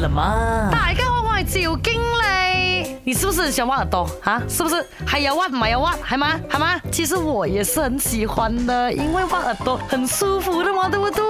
大家好我系赵经理。你是不是想挖耳朵？啊是不是？还要挖没有挖还吗系吗其实我也是很喜欢的因为挖耳朵很舒服的嘛对不对？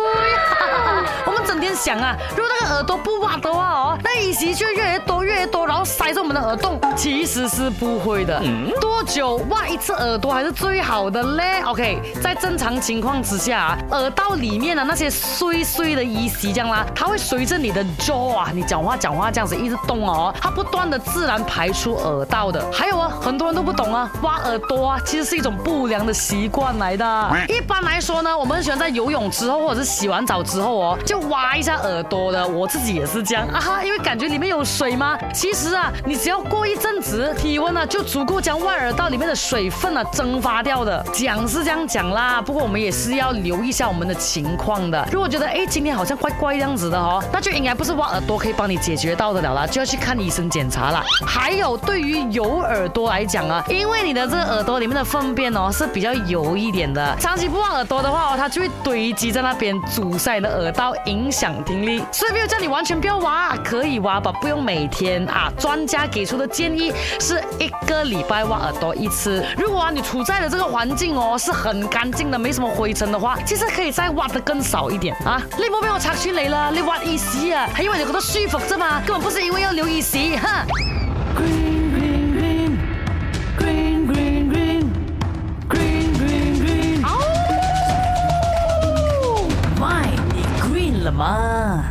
想啊，如果那个耳朵不挖的话哦，那一息就越来越多，越来越多，然后塞住我们的耳洞。其实是不会的。多久挖一次耳朵还是最好的嘞？OK，在正常情况之下，啊耳道里面的那些碎碎的一息这样啦，它会随着你的 jaw 啊，你讲话讲话这样子一直动哦，它不断的自然排出耳道的。还有啊，很多人都不懂啊，挖耳朵啊，其实是一种不良的习惯来的。一般来说呢，我们很喜欢在游泳之后或者是洗完澡之后哦，就挖一下耳朵的。我自己也是这样啊哈，因为感觉里面有水吗？其实啊，你只要过一阵子，体温呢就足够将外耳道里面的水分啊蒸发掉的。讲是这样讲啦，不过我们也是要留意一下我们的情况的。如果觉得哎今天好像怪怪这样子的哦，那就应该不是挖耳朵可以帮你解决到的了啦，就要去看医生检查了。还有对于有耳朵来讲啊，因为你的这个耳朵里面的粪便哦是比较油一点的，长期不挖耳朵的话哦，它就会堆积在那边阻塞你的耳道，影响听力。所以没有叫你完全不要挖，可以挖吧，不用每天啊。专家给出的建议是一个礼拜挖耳朵一次。如果啊你处在的这个环境哦是很干净的，没什么灰尘的话，其实可以再挖的更少一点啊！你冇俾我拆穿你啦，你挖耳屎啊，係因为你覺得舒服啫嘛，根本不是因為要留耳屎，哼什么